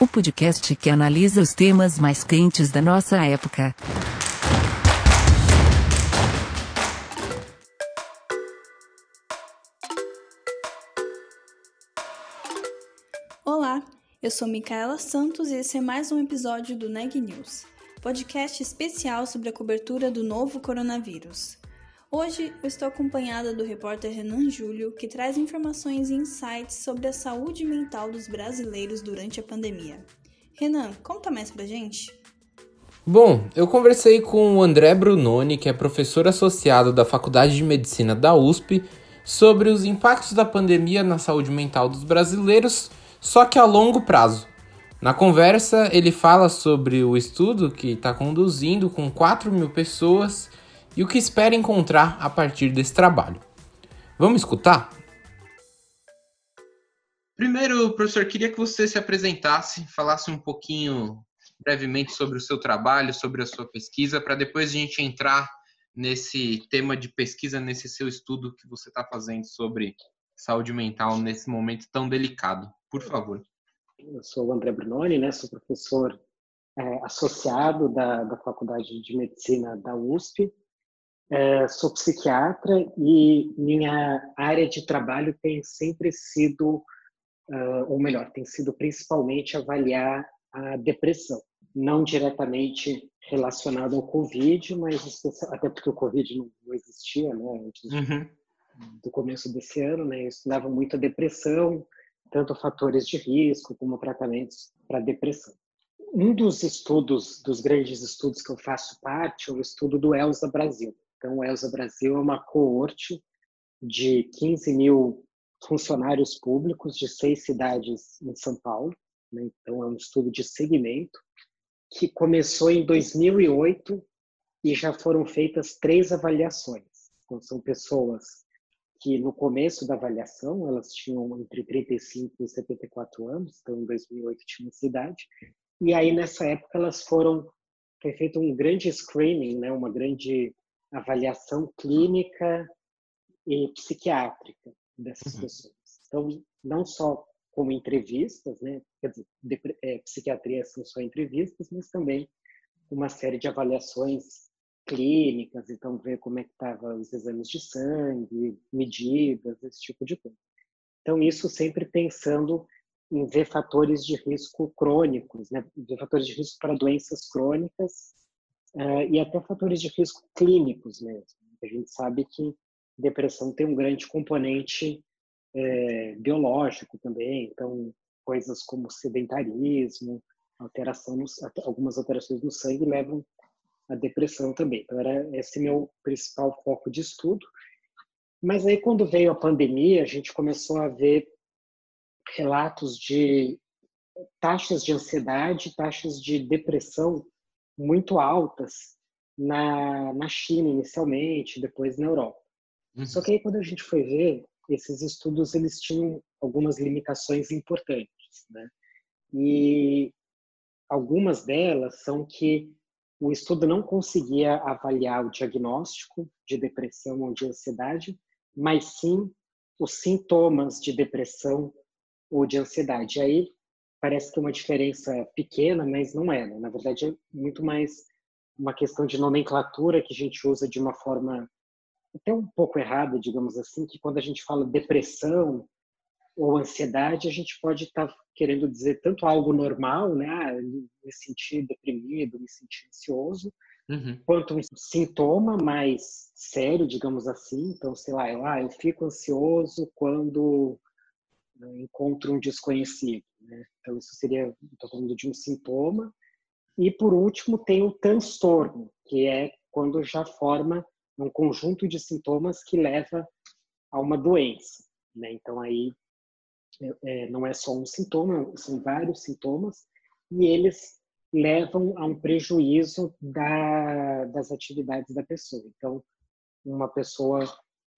o podcast que analisa os temas mais quentes da nossa época. Olá, eu sou Micaela Santos e esse é mais um episódio do Neg News, podcast especial sobre a cobertura do novo coronavírus. Hoje eu estou acompanhada do repórter Renan Júlio, que traz informações e insights sobre a saúde mental dos brasileiros durante a pandemia. Renan, conta mais pra gente. Bom, eu conversei com o André Brunoni, que é professor associado da Faculdade de Medicina da USP, sobre os impactos da pandemia na saúde mental dos brasileiros, só que a longo prazo. Na conversa, ele fala sobre o estudo que está conduzindo com 4 mil pessoas e o que espera encontrar a partir desse trabalho. Vamos escutar? Primeiro, professor, queria que você se apresentasse, falasse um pouquinho brevemente sobre o seu trabalho, sobre a sua pesquisa, para depois a gente entrar nesse tema de pesquisa, nesse seu estudo que você está fazendo sobre saúde mental nesse momento tão delicado. Por favor. Eu sou o André Brunoni, né? sou professor é, associado da, da Faculdade de Medicina da USP é, sou psiquiatra e minha área de trabalho tem sempre sido, uh, ou melhor, tem sido principalmente avaliar a depressão, não diretamente relacionado ao Covid, mas até porque o Covid não, não existia, né, antes uhum. do começo desse ano, né, eu estudava muito a depressão, tanto fatores de risco como tratamentos para depressão. Um dos estudos, dos grandes estudos que eu faço parte, é o estudo do ELSA Brasil. Então, o ELSA Brasil é uma coorte de 15 mil funcionários públicos de seis cidades em São Paulo. Né? Então, é um estudo de segmento que começou em 2008 e já foram feitas três avaliações. Então, são pessoas que no começo da avaliação elas tinham entre 35 e 74 anos, então em 2008 tinham cidade, e aí nessa época elas foram foi feito um grande screening, né, uma grande avaliação clínica e psiquiátrica dessas uhum. pessoas. Então, não só como entrevistas, né? Quer dizer, de, é, psiquiatria são só entrevistas, mas também uma série de avaliações clínicas, então ver como é que estavam os exames de sangue, medidas, esse tipo de coisa. Então, isso sempre pensando em ver fatores de risco crônicos, né? ver fatores de risco para doenças crônicas uh, e até fatores de risco clínicos mesmo. A gente sabe que depressão tem um grande componente é, biológico também, então coisas como sedentarismo, alteração no, algumas alterações no sangue levam à depressão também. Então era esse meu principal foco de estudo. Mas aí quando veio a pandemia, a gente começou a ver relatos de taxas de ansiedade, taxas de depressão muito altas na, na China inicialmente, depois na Europa. Uhum. Só que aí quando a gente foi ver, esses estudos eles tinham algumas limitações importantes, né? E algumas delas são que o estudo não conseguia avaliar o diagnóstico de depressão ou de ansiedade, mas sim os sintomas de depressão ou de ansiedade. E aí parece que é uma diferença pequena, mas não é. Né? Na verdade, é muito mais uma questão de nomenclatura que a gente usa de uma forma até um pouco errada, digamos assim, que quando a gente fala depressão ou ansiedade, a gente pode estar tá querendo dizer tanto algo normal, né? Ah, me sentir deprimido, me sentir ansioso, uhum. quanto um sintoma mais sério, digamos assim. Então, sei lá, eu, ah, eu fico ansioso quando encontro um desconhecido. Né? Então, isso seria, estou falando de um sintoma. E, por último, tem o transtorno, que é quando já forma um conjunto de sintomas que leva a uma doença. Né? Então, aí é, é não é só um sintoma, são vários sintomas. e eles levam a um prejuízo da, das atividades da pessoa. Então, uma pessoa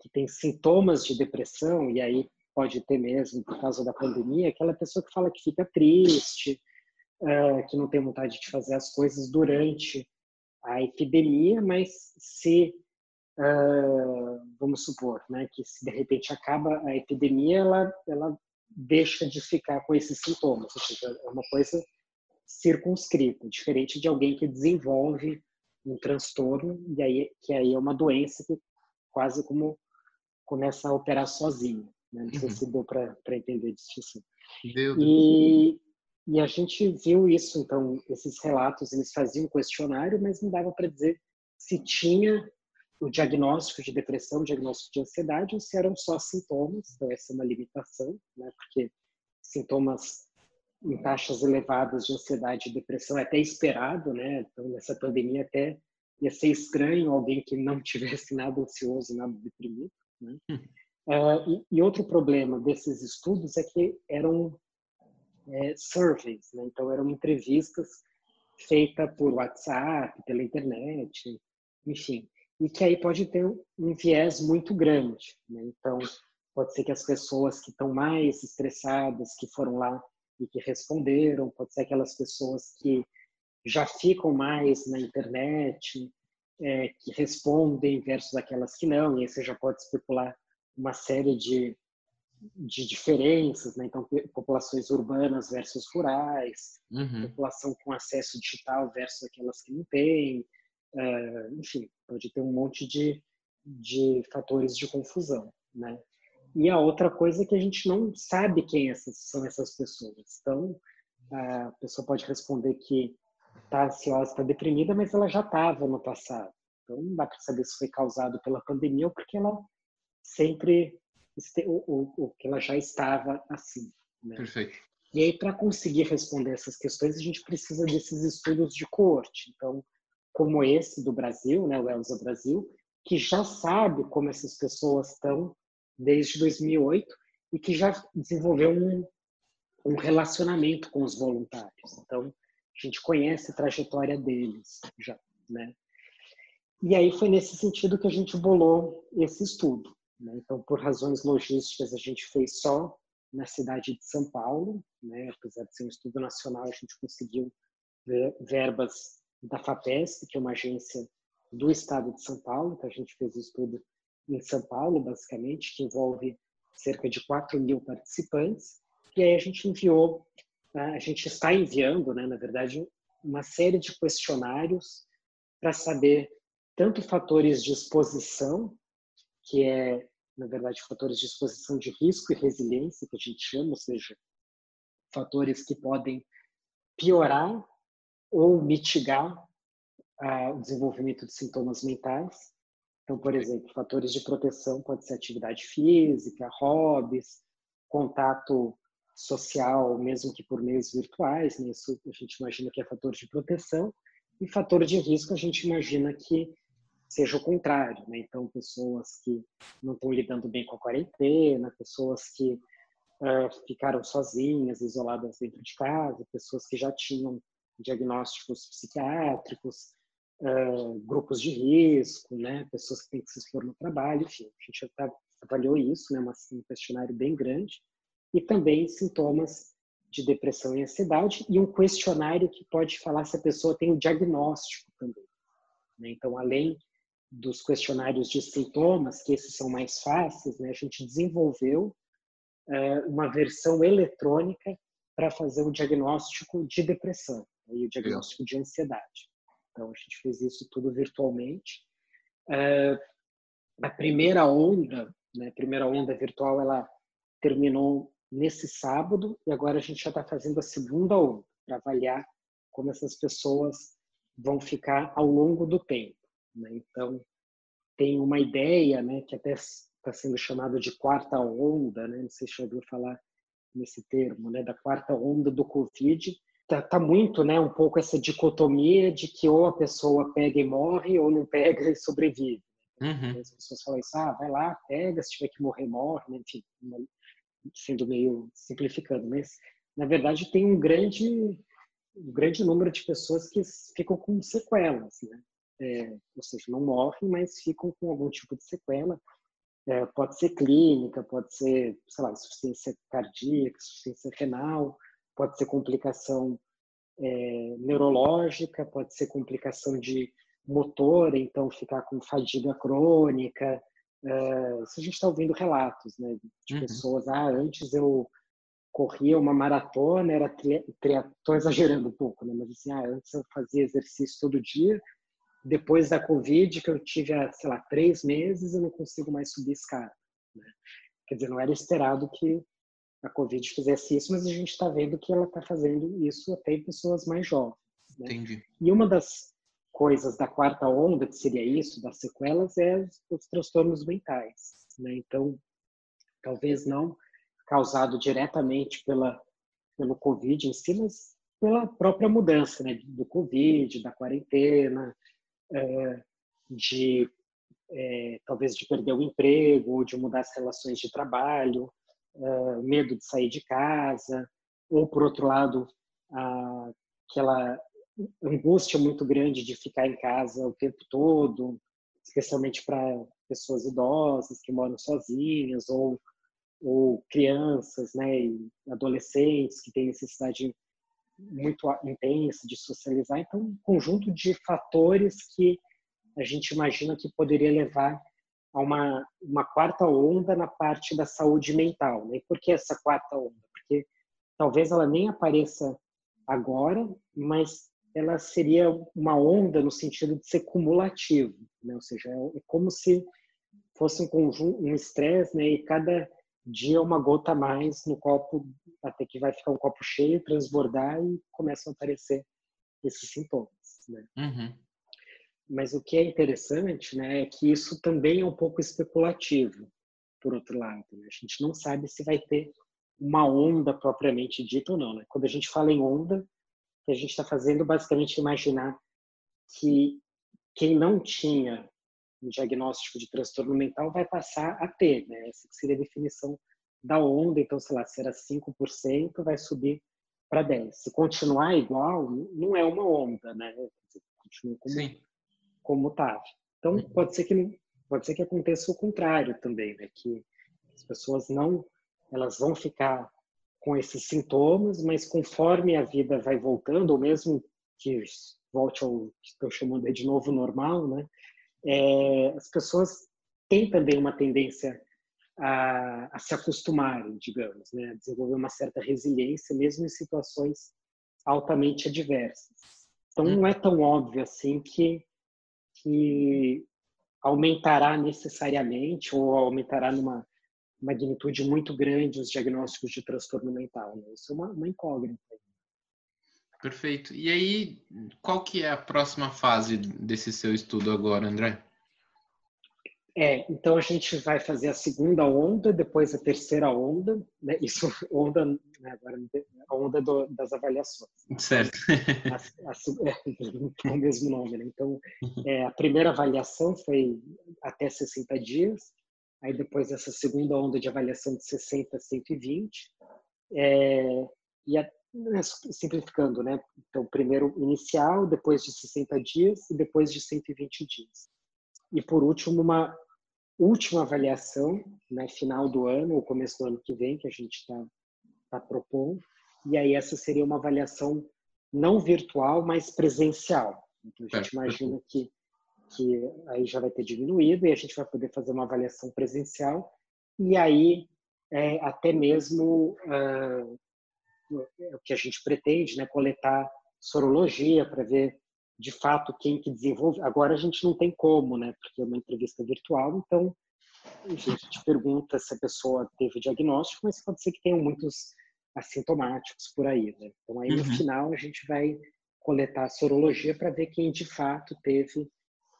que tem sintomas de depressão, e aí pode ter mesmo por causa da pandemia, aquela pessoa que fala que fica triste, uh, que não tem vontade de fazer as coisas durante a epidemia, mas se uh, vamos supor, né, que se de repente acaba a epidemia, ela ela deixa de ficar com esses sintomas, é uma coisa circunscrita, diferente de alguém que desenvolve um transtorno e aí que aí é uma doença que quase como começa a operar sozinho. Né? Não sei uhum. se deu para entender a distinção. E, e a gente viu isso, então, esses relatos, eles faziam um questionário, mas não dava para dizer se tinha o diagnóstico de depressão, o diagnóstico de ansiedade, ou se eram só sintomas, então essa é uma limitação, né? porque sintomas em taxas elevadas de ansiedade e depressão é até esperado, né? Então, nessa pandemia até ia ser estranho alguém que não tivesse nada ansioso, nada deprimido, né? Uh, e, e, outro problema desses estudos é que eram é, surveys, né? então eram entrevistas feitas por WhatsApp, pela internet, enfim, e que aí pode ter um viés muito grande. Né? Então, pode ser que as pessoas que estão mais estressadas, que foram lá e que responderam, pode ser aquelas pessoas que já ficam mais na internet, é, que respondem versus aquelas que não, e aí você já pode especular uma série de, de diferenças, né? então populações urbanas versus rurais, uhum. população com acesso digital versus aquelas que não têm, uh, enfim, pode ter um monte de, de fatores de confusão, né? E a outra coisa é que a gente não sabe quem essas, são essas pessoas. Então, a pessoa pode responder que está ansiosa, está deprimida, mas ela já estava no passado. Então, não dá para saber se foi causado pela pandemia ou porque ela sempre o, o, que ela já estava assim. Né? Perfeito. E aí, para conseguir responder essas questões, a gente precisa desses estudos de coorte. Então, como esse do Brasil, né, o Elsa Brasil, que já sabe como essas pessoas estão desde 2008 e que já desenvolveu um, um relacionamento com os voluntários. Então, a gente conhece a trajetória deles já, né? E aí foi nesse sentido que a gente bolou esse estudo. Né? Então, por razões logísticas, a gente fez só na cidade de São Paulo, né? apesar de ser um estudo nacional, a gente conseguiu verbas da FAPESP, que é uma agência do estado de São Paulo, então a gente fez o estudo em São Paulo, basicamente, que envolve cerca de 4 mil participantes, e aí a gente enviou, tá? a gente está enviando, né, na verdade, uma série de questionários para saber tanto fatores de exposição que é, na verdade, fatores de exposição de risco e resiliência, que a gente chama, ou seja, fatores que podem piorar ou mitigar ah, o desenvolvimento de sintomas mentais. Então, por exemplo, fatores de proteção pode ser atividade física, hobbies, contato social, mesmo que por meios virtuais, né? isso a gente imagina que é fator de proteção, e fator de risco a gente imagina que seja o contrário, né? Então, pessoas que não estão lidando bem com a quarentena, pessoas que uh, ficaram sozinhas, isoladas dentro de casa, pessoas que já tinham diagnósticos psiquiátricos, uh, grupos de risco, né? Pessoas que têm que se expor no trabalho, enfim, a gente já avaliou isso, né? Um questionário bem grande e também sintomas de depressão e ansiedade e um questionário que pode falar se a pessoa tem o diagnóstico também. Né? Então, além dos questionários de sintomas, que esses são mais fáceis, né, a gente desenvolveu é, uma versão eletrônica para fazer o diagnóstico de depressão e o diagnóstico de ansiedade. Então, a gente fez isso tudo virtualmente. É, a primeira onda, né, a primeira onda virtual, ela terminou nesse sábado e agora a gente já está fazendo a segunda onda para avaliar como essas pessoas vão ficar ao longo do tempo. Né? Então, tem uma ideia né, que até está sendo chamada de quarta onda, né? não sei se já ouviu falar nesse termo, né, da quarta onda do Covid. Tá, tá, muito, né, um pouco essa dicotomia de que ou a pessoa pega e morre ou não pega e sobrevive. Uhum. As pessoas falam isso, ah, vai lá, pega, se tiver que morrer, morre, né? enfim, sendo meio simplificando, mas na verdade tem um grande um grande número de pessoas que ficam com sequelas, né? É, ou seja, não morrem, mas ficam com algum tipo de sequela. É, pode ser clínica, pode ser, sei lá, insuficiência cardíaca, insuficiência renal, pode ser complicação é, neurológica, pode ser complicação de motor, então ficar com fadiga crônica. É, isso a gente está ouvindo relatos né, de uhum. pessoas, ah, antes eu corria uma maratona, era estou exagerando um pouco, né? mas assim, ah, antes eu fazia exercício todo dia, depois da Covid, que eu tive, sei lá, três meses, eu não consigo mais subir escada. Né? Quer dizer, não era esperado que a Covid fizesse isso, mas a gente está vendo que ela está fazendo isso até em pessoas mais jovens. Né? Entendi. E uma das coisas da quarta onda, que seria isso, das sequelas, é os transtornos mentais. Né? Então, talvez não causado diretamente pela, pelo Covid em si, mas pela própria mudança né, do Covid, da quarentena, é, de é, talvez de perder o emprego, de mudar as relações de trabalho, é, medo de sair de casa, ou por outro lado, a, aquela angústia muito grande de ficar em casa o tempo todo, especialmente para pessoas idosas que moram sozinhas ou ou crianças, né, adolescentes que têm necessidade muito intensa de socializar. Então, um conjunto de fatores que a gente imagina que poderia levar a uma, uma quarta onda na parte da saúde mental. Né? E por que essa quarta onda? Porque talvez ela nem apareça agora, mas ela seria uma onda no sentido de ser cumulativo, né? ou seja, é como se fosse um conjunto, um estresse, né? E cada dia uma gota a mais no copo, até que vai ficar um copo cheio, transbordar e começam a aparecer esses sintomas. Né? Uhum. Mas o que é interessante né, é que isso também é um pouco especulativo, por outro lado. Né? A gente não sabe se vai ter uma onda propriamente dita ou não. Né? Quando a gente fala em onda, a gente está fazendo basicamente imaginar que quem não tinha um diagnóstico de transtorno mental vai passar a ter, né? Essa seria a definição da onda, então, sei lá, se era 5%, vai subir para 10%. Se continuar igual, não é uma onda, né? Continua como, Sim. como tá. Então, uhum. pode ser que pode ser que aconteça o contrário também, né? Que as pessoas não, elas vão ficar com esses sintomas, mas conforme a vida vai voltando, ou mesmo que volte ao que estou chamando de novo normal, né? É, as pessoas têm também uma tendência a, a se acostumarem, digamos, né? a desenvolver uma certa resiliência, mesmo em situações altamente adversas. Então, não é tão óbvio assim que, que aumentará necessariamente ou aumentará numa magnitude muito grande os diagnósticos de transtorno mental. Né? Isso é uma, uma incógnita. Perfeito. E aí, qual que é a próxima fase desse seu estudo agora, André? É, então a gente vai fazer a segunda onda, depois a terceira onda, né? Isso onda, né? agora a onda do, das avaliações. Certo. A, a, é, o mesmo nome, né? Então é, a primeira avaliação foi até 60 dias, aí depois essa segunda onda de avaliação de 60 a 120, é, e a, simplificando, né? Então, primeiro inicial, depois de 60 dias e depois de 120 dias. E por último, uma última avaliação, né, final do ano ou começo do ano que vem, que a gente está tá propondo. E aí essa seria uma avaliação não virtual, mas presencial. Então a gente imagina que que aí já vai ter diminuído e a gente vai poder fazer uma avaliação presencial e aí é, até mesmo uh, o que a gente pretende, né, coletar sorologia para ver de fato quem que desenvolve. Agora a gente não tem como, né? Porque é uma entrevista virtual, então a gente pergunta se a pessoa teve diagnóstico, mas pode ser que tenham muitos assintomáticos por aí, né? Então aí no uhum. final a gente vai coletar a sorologia para ver quem de fato teve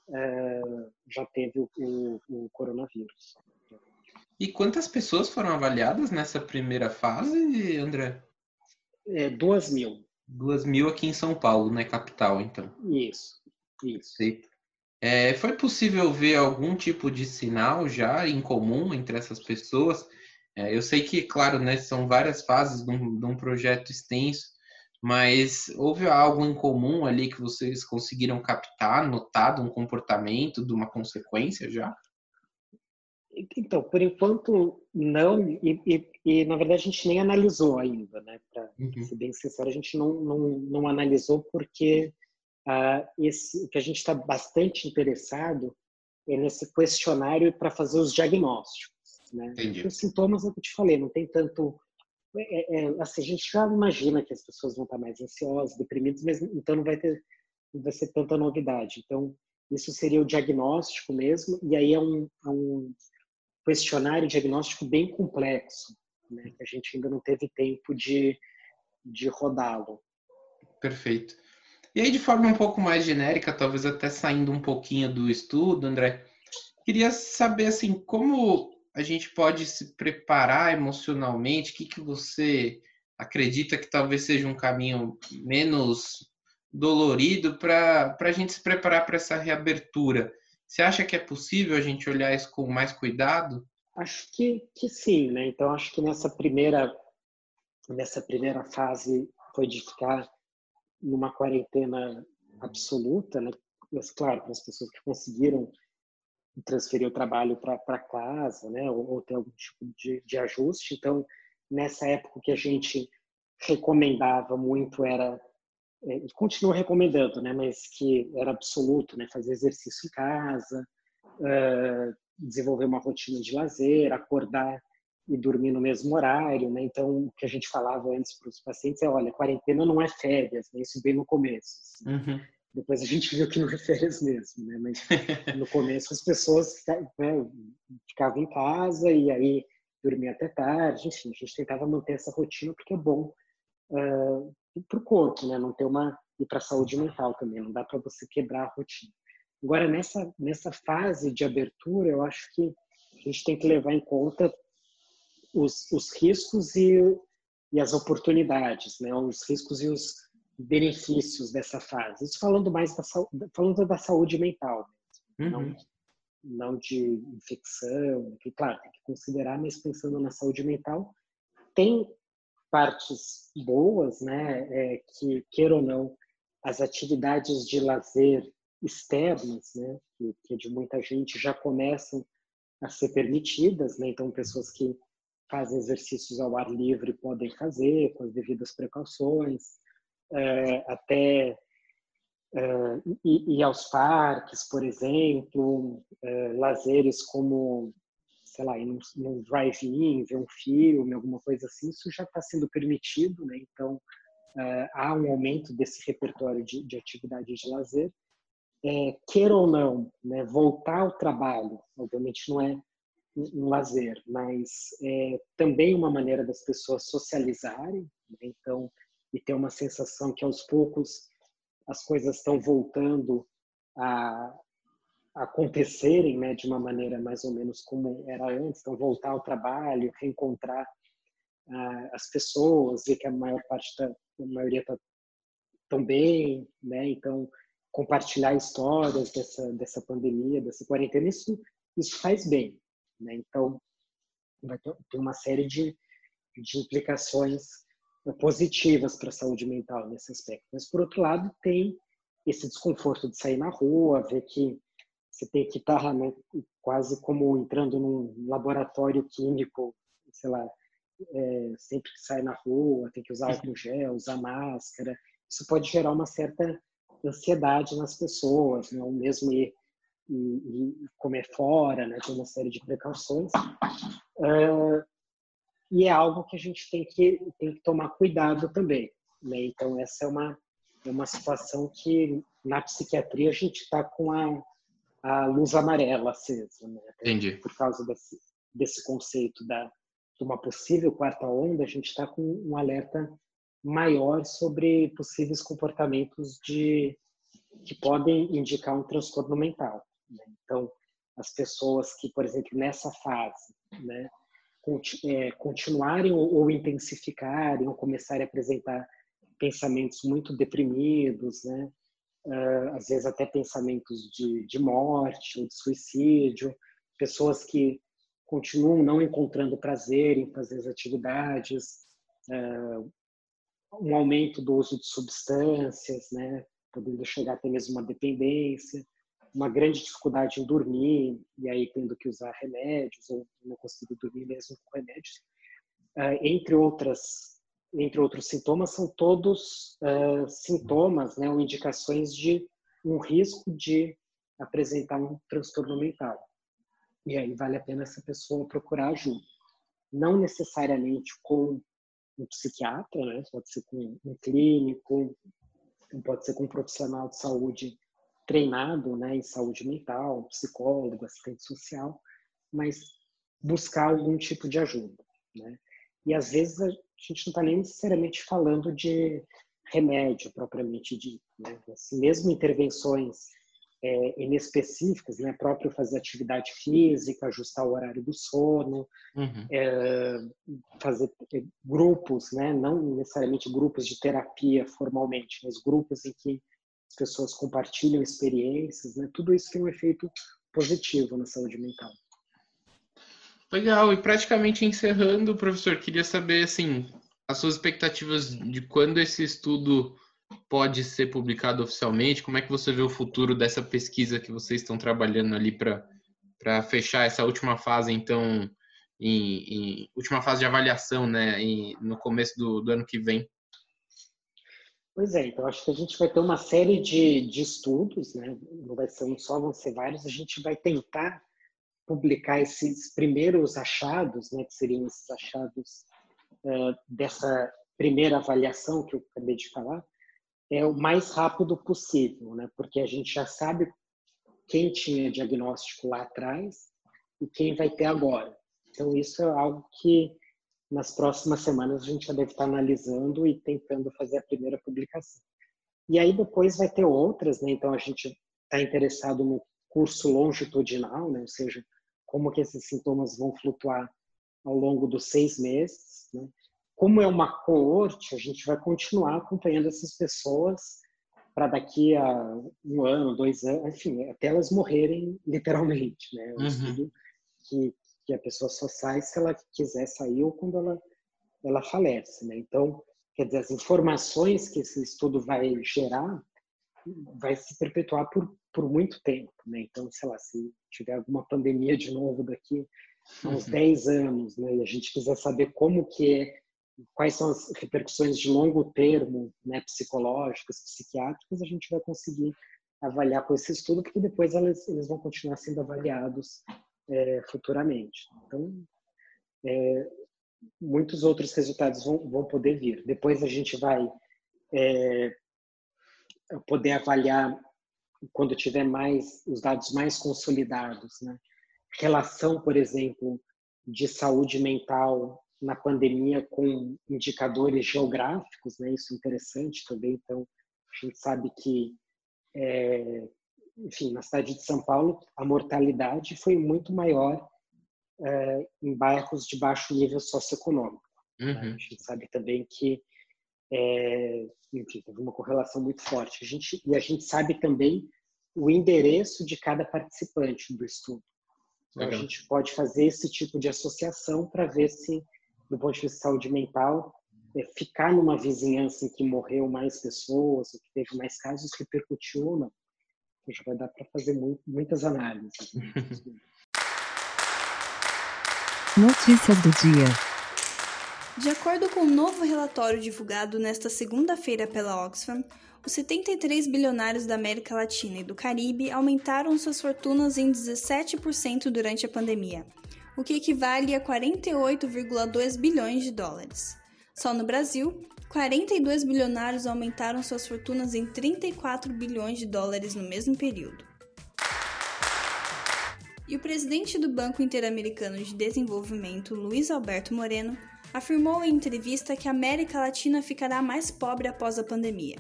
uh, já teve o, o, o, coronavírus. E quantas pessoas foram avaliadas nessa primeira fase, André? É, duas mil. Duas mil aqui em São Paulo, né? Capital, então. Isso, isso. É, foi possível ver algum tipo de sinal já em comum entre essas pessoas? É, eu sei que, claro, né, são várias fases de um, de um projeto extenso, mas houve algo em comum ali que vocês conseguiram captar, notado um comportamento de uma consequência já? Então, por enquanto, não, e, e, e, na verdade a gente nem analisou ainda, né? Para uhum. ser bem sincero, a gente não, não, não analisou porque uh, esse, o que a gente está bastante interessado é nesse questionário para fazer os diagnósticos, né? Os sintomas, é o que eu te falei, não tem tanto. É, é, assim, a gente já imagina que as pessoas vão estar mais ansiosas, deprimidas, mas então não vai ter, não vai ser tanta novidade. Então, isso seria o diagnóstico mesmo, e aí é um, é um questionário diagnóstico bem complexo, né, que a gente ainda não teve tempo de, de rodá-lo. Perfeito. E aí, de forma um pouco mais genérica, talvez até saindo um pouquinho do estudo, André, queria saber assim, como a gente pode se preparar emocionalmente, o que, que você acredita que talvez seja um caminho menos dolorido para a gente se preparar para essa reabertura? Você acha que é possível a gente olhar isso com mais cuidado? Acho que, que sim, né? Então acho que nessa primeira nessa primeira fase foi de ficar numa quarentena absoluta, né? Mas claro, para as pessoas que conseguiram transferir o trabalho para casa, né? Ou, ou, ter algum tipo de, de ajuste. Então nessa época que a gente recomendava muito era é, continua recomendando, né, mas que era absoluto, né, fazer exercício em casa, uh, desenvolver uma rotina de lazer, acordar e dormir no mesmo horário, né? Então, o que a gente falava antes para os pacientes é, olha, quarentena não é férias, né? Isso bem no começo. Assim. Uhum. Depois a gente viu que não é férias mesmo, né? Mas no começo as pessoas né, ficavam em casa e aí dormiam até tarde, enfim, a gente tentava manter essa rotina porque é bom uh, para o corpo, né? Não ter uma e para a saúde mental também. Não dá para você quebrar a rotina. Agora nessa nessa fase de abertura, eu acho que a gente tem que levar em conta os, os riscos e, e as oportunidades, né? Os riscos e os benefícios dessa fase. Isso falando mais da falando da saúde mental, uhum. não não de infecção, que claro tem que considerar, mas pensando na saúde mental, tem partes boas, né, é, que, queira ou não, as atividades de lazer externas, né, que, que de muita gente já começam a ser permitidas, né, então pessoas que fazem exercícios ao ar livre podem fazer com as devidas precauções, é, até é, ir, ir, aos parques, por exemplo, é, lazeres como sei lá, ir num, num drive-in, ver um filme, alguma coisa assim, isso já está sendo permitido, né? Então, uh, há um aumento desse repertório de, de atividades de lazer. É, queira ou não, né, voltar ao trabalho, obviamente não é um, lazer, mas é também uma maneira das pessoas socializarem, né? então, e ter uma sensação que aos poucos as coisas estão voltando a, acontecerem né, de uma maneira mais ou menos como era antes, então voltar ao trabalho, reencontrar uh, as pessoas, ver que a maior parte a maioria está tão bem, né? Então compartilhar histórias dessa dessa pandemia, dessa quarentena, isso isso faz bem, né? Então vai ter, ter uma série de de implicações positivas para a saúde mental nesse aspecto. Mas por outro lado tem esse desconforto de sair na rua, ver que você tem que estar né, quase como entrando num laboratório químico, sei lá, é, sempre que sai na rua, tem que usar álcool gel, usar máscara. Isso pode gerar uma certa ansiedade nas pessoas, né? ou mesmo ir, ir, ir comer fora, né? tem uma série de precauções. Uh, e é algo que a gente tem que, tem que tomar cuidado também. Né? Então, essa é uma, é uma situação que na psiquiatria a gente está com a a luz amarela acesa, né? Entendi. Por causa desse, desse conceito da, de uma possível quarta onda, a gente está com um alerta maior sobre possíveis comportamentos de que podem indicar um transtorno mental. Né? Então, as pessoas que, por exemplo, nessa fase, né, é, continuarem ou, intensificarem ou começarem a apresentar pensamentos muito deprimidos, né, às vezes até pensamentos de, de morte ou de suicídio, pessoas que continuam não encontrando prazer em fazer as atividades, uh, um aumento do uso de substâncias, né, podendo chegar até mesmo uma dependência, uma grande dificuldade em dormir, e aí tendo que usar remédios, ou não conseguir dormir mesmo com remédios, uh, entre outras entre outros sintomas, são todos uh, sintomas, né, ou indicações de um risco de apresentar um transtorno mental. E aí vale a pena essa pessoa procurar ajuda. Não necessariamente com um psiquiatra, né? pode ser com um clínico, pode ser com um profissional de saúde treinado né, em saúde mental, psicólogo, assistente social, mas buscar algum tipo de ajuda. Né? E às vezes a gente não está nem necessariamente falando de remédio propriamente dito. Né? Assim, mesmo intervenções é, inespecíficas, né? próprio fazer atividade física, ajustar o horário do sono, uhum. é, fazer é, grupos, né? não necessariamente grupos de terapia formalmente, mas grupos em que as pessoas compartilham experiências, né? tudo isso tem um efeito positivo na saúde mental. Legal, e praticamente encerrando, professor, queria saber assim, as suas expectativas de quando esse estudo pode ser publicado oficialmente? Como é que você vê o futuro dessa pesquisa que vocês estão trabalhando ali para fechar essa última fase, então, em, em, última fase de avaliação, né, em, no começo do, do, ano que vem? Pois é, então acho que a gente vai ter uma série de, de estudos, né? Não vai ser um só, vão ser vários. A gente vai tentar publicar esses primeiros achados, né? Que seriam esses achados uh, dessa primeira avaliação que eu acabei de falar, é o mais rápido possível, né? Porque a gente já sabe quem tinha diagnóstico lá atrás e quem vai ter agora. Então isso é algo que nas próximas semanas a gente já deve estar analisando e tentando fazer a primeira publicação. E aí depois vai ter outras, né? Então a gente está interessado no curso longitudinal, né? Ou seja, como que esses sintomas vão flutuar ao longo dos seis meses, né? como é uma coorte, a gente vai continuar acompanhando essas pessoas para daqui a um ano, dois anos, enfim, até elas morrerem literalmente, né? Um uhum. estudo que, que a pessoa só sai se ela quiser sair ou quando ela, ela falece, né? Então, quer dizer, as informações que esse estudo vai gerar vai se perpetuar por, por muito tempo, né? Então, sei lá, se tiver alguma pandemia de novo daqui a uns uhum. 10 anos, né? E a gente quiser saber como que é quais são as repercussões de longo termo, né, psicológicas, psiquiátricas, a gente vai conseguir avaliar com esse estudo, porque depois eles, eles vão continuar sendo avaliados é, futuramente. Então, é, muitos outros resultados vão, vão poder vir. Depois a gente vai é, poder avaliar quando tiver mais os dados mais consolidados, né? Relação, por exemplo, de saúde mental na pandemia com indicadores geográficos, né? Isso é interessante também. Então, a gente sabe que, é, enfim, na cidade de São Paulo, a mortalidade foi muito maior é, em bairros de baixo nível socioeconômico. Né? Uhum. Né? A gente sabe também que, é, enfim, teve uma correlação muito forte. A gente, e a gente sabe também o endereço de cada participante do estudo. Então, a gente pode fazer esse tipo de associação para ver se do ponto de vista de saúde mental, é, ficar numa vizinhança em que morreu mais pessoas, ou que teve mais casos, repercutiu ou não. Já vai dar para fazer muito, muitas análises. Notícias do dia. De acordo com um novo relatório divulgado nesta segunda-feira pela Oxfam, os 73 bilionários da América Latina e do Caribe aumentaram suas fortunas em 17% durante a pandemia, o que equivale a 48,2 bilhões de dólares. Só no Brasil, 42 bilionários aumentaram suas fortunas em 34 bilhões de dólares no mesmo período. E o presidente do Banco Interamericano de Desenvolvimento, Luiz Alberto Moreno, afirmou em entrevista que a América Latina ficará mais pobre após a pandemia,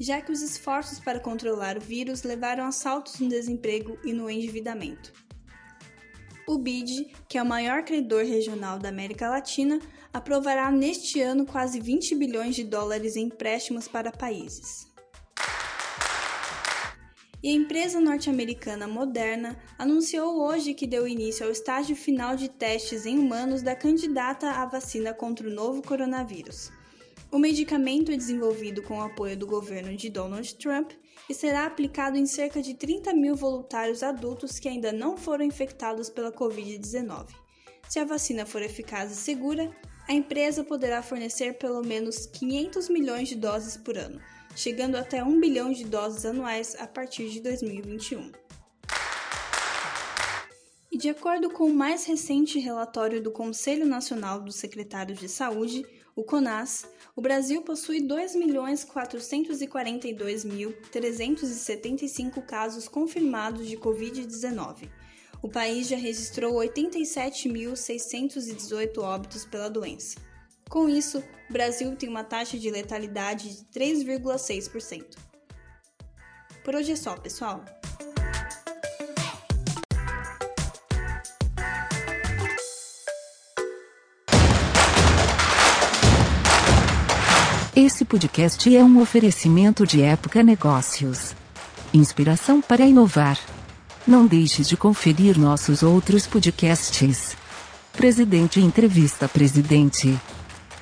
já que os esforços para controlar o vírus levaram a saltos no desemprego e no endividamento. O BID, que é o maior credor regional da América Latina, aprovará neste ano quase 20 bilhões de dólares em empréstimos para países. E a empresa norte-americana Moderna anunciou hoje que deu início ao estágio final de testes em humanos da candidata à vacina contra o novo coronavírus. O medicamento é desenvolvido com o apoio do governo de Donald Trump e será aplicado em cerca de 30 mil voluntários adultos que ainda não foram infectados pela Covid-19. Se a vacina for eficaz e segura, a empresa poderá fornecer pelo menos 500 milhões de doses por ano, chegando até 1 bilhão de doses anuais a partir de 2021. E de acordo com o mais recente relatório do Conselho Nacional dos Secretários de Saúde, o CONAS, o Brasil possui 2.442.375 casos confirmados de Covid-19 o país já registrou 87.618 óbitos pela doença. Com isso, o Brasil tem uma taxa de letalidade de 3,6%. Por hoje é só, pessoal. Esse podcast é um oferecimento de Época Negócios. Inspiração para inovar. Não deixe de conferir nossos outros podcasts. Presidente Entrevista Presidente.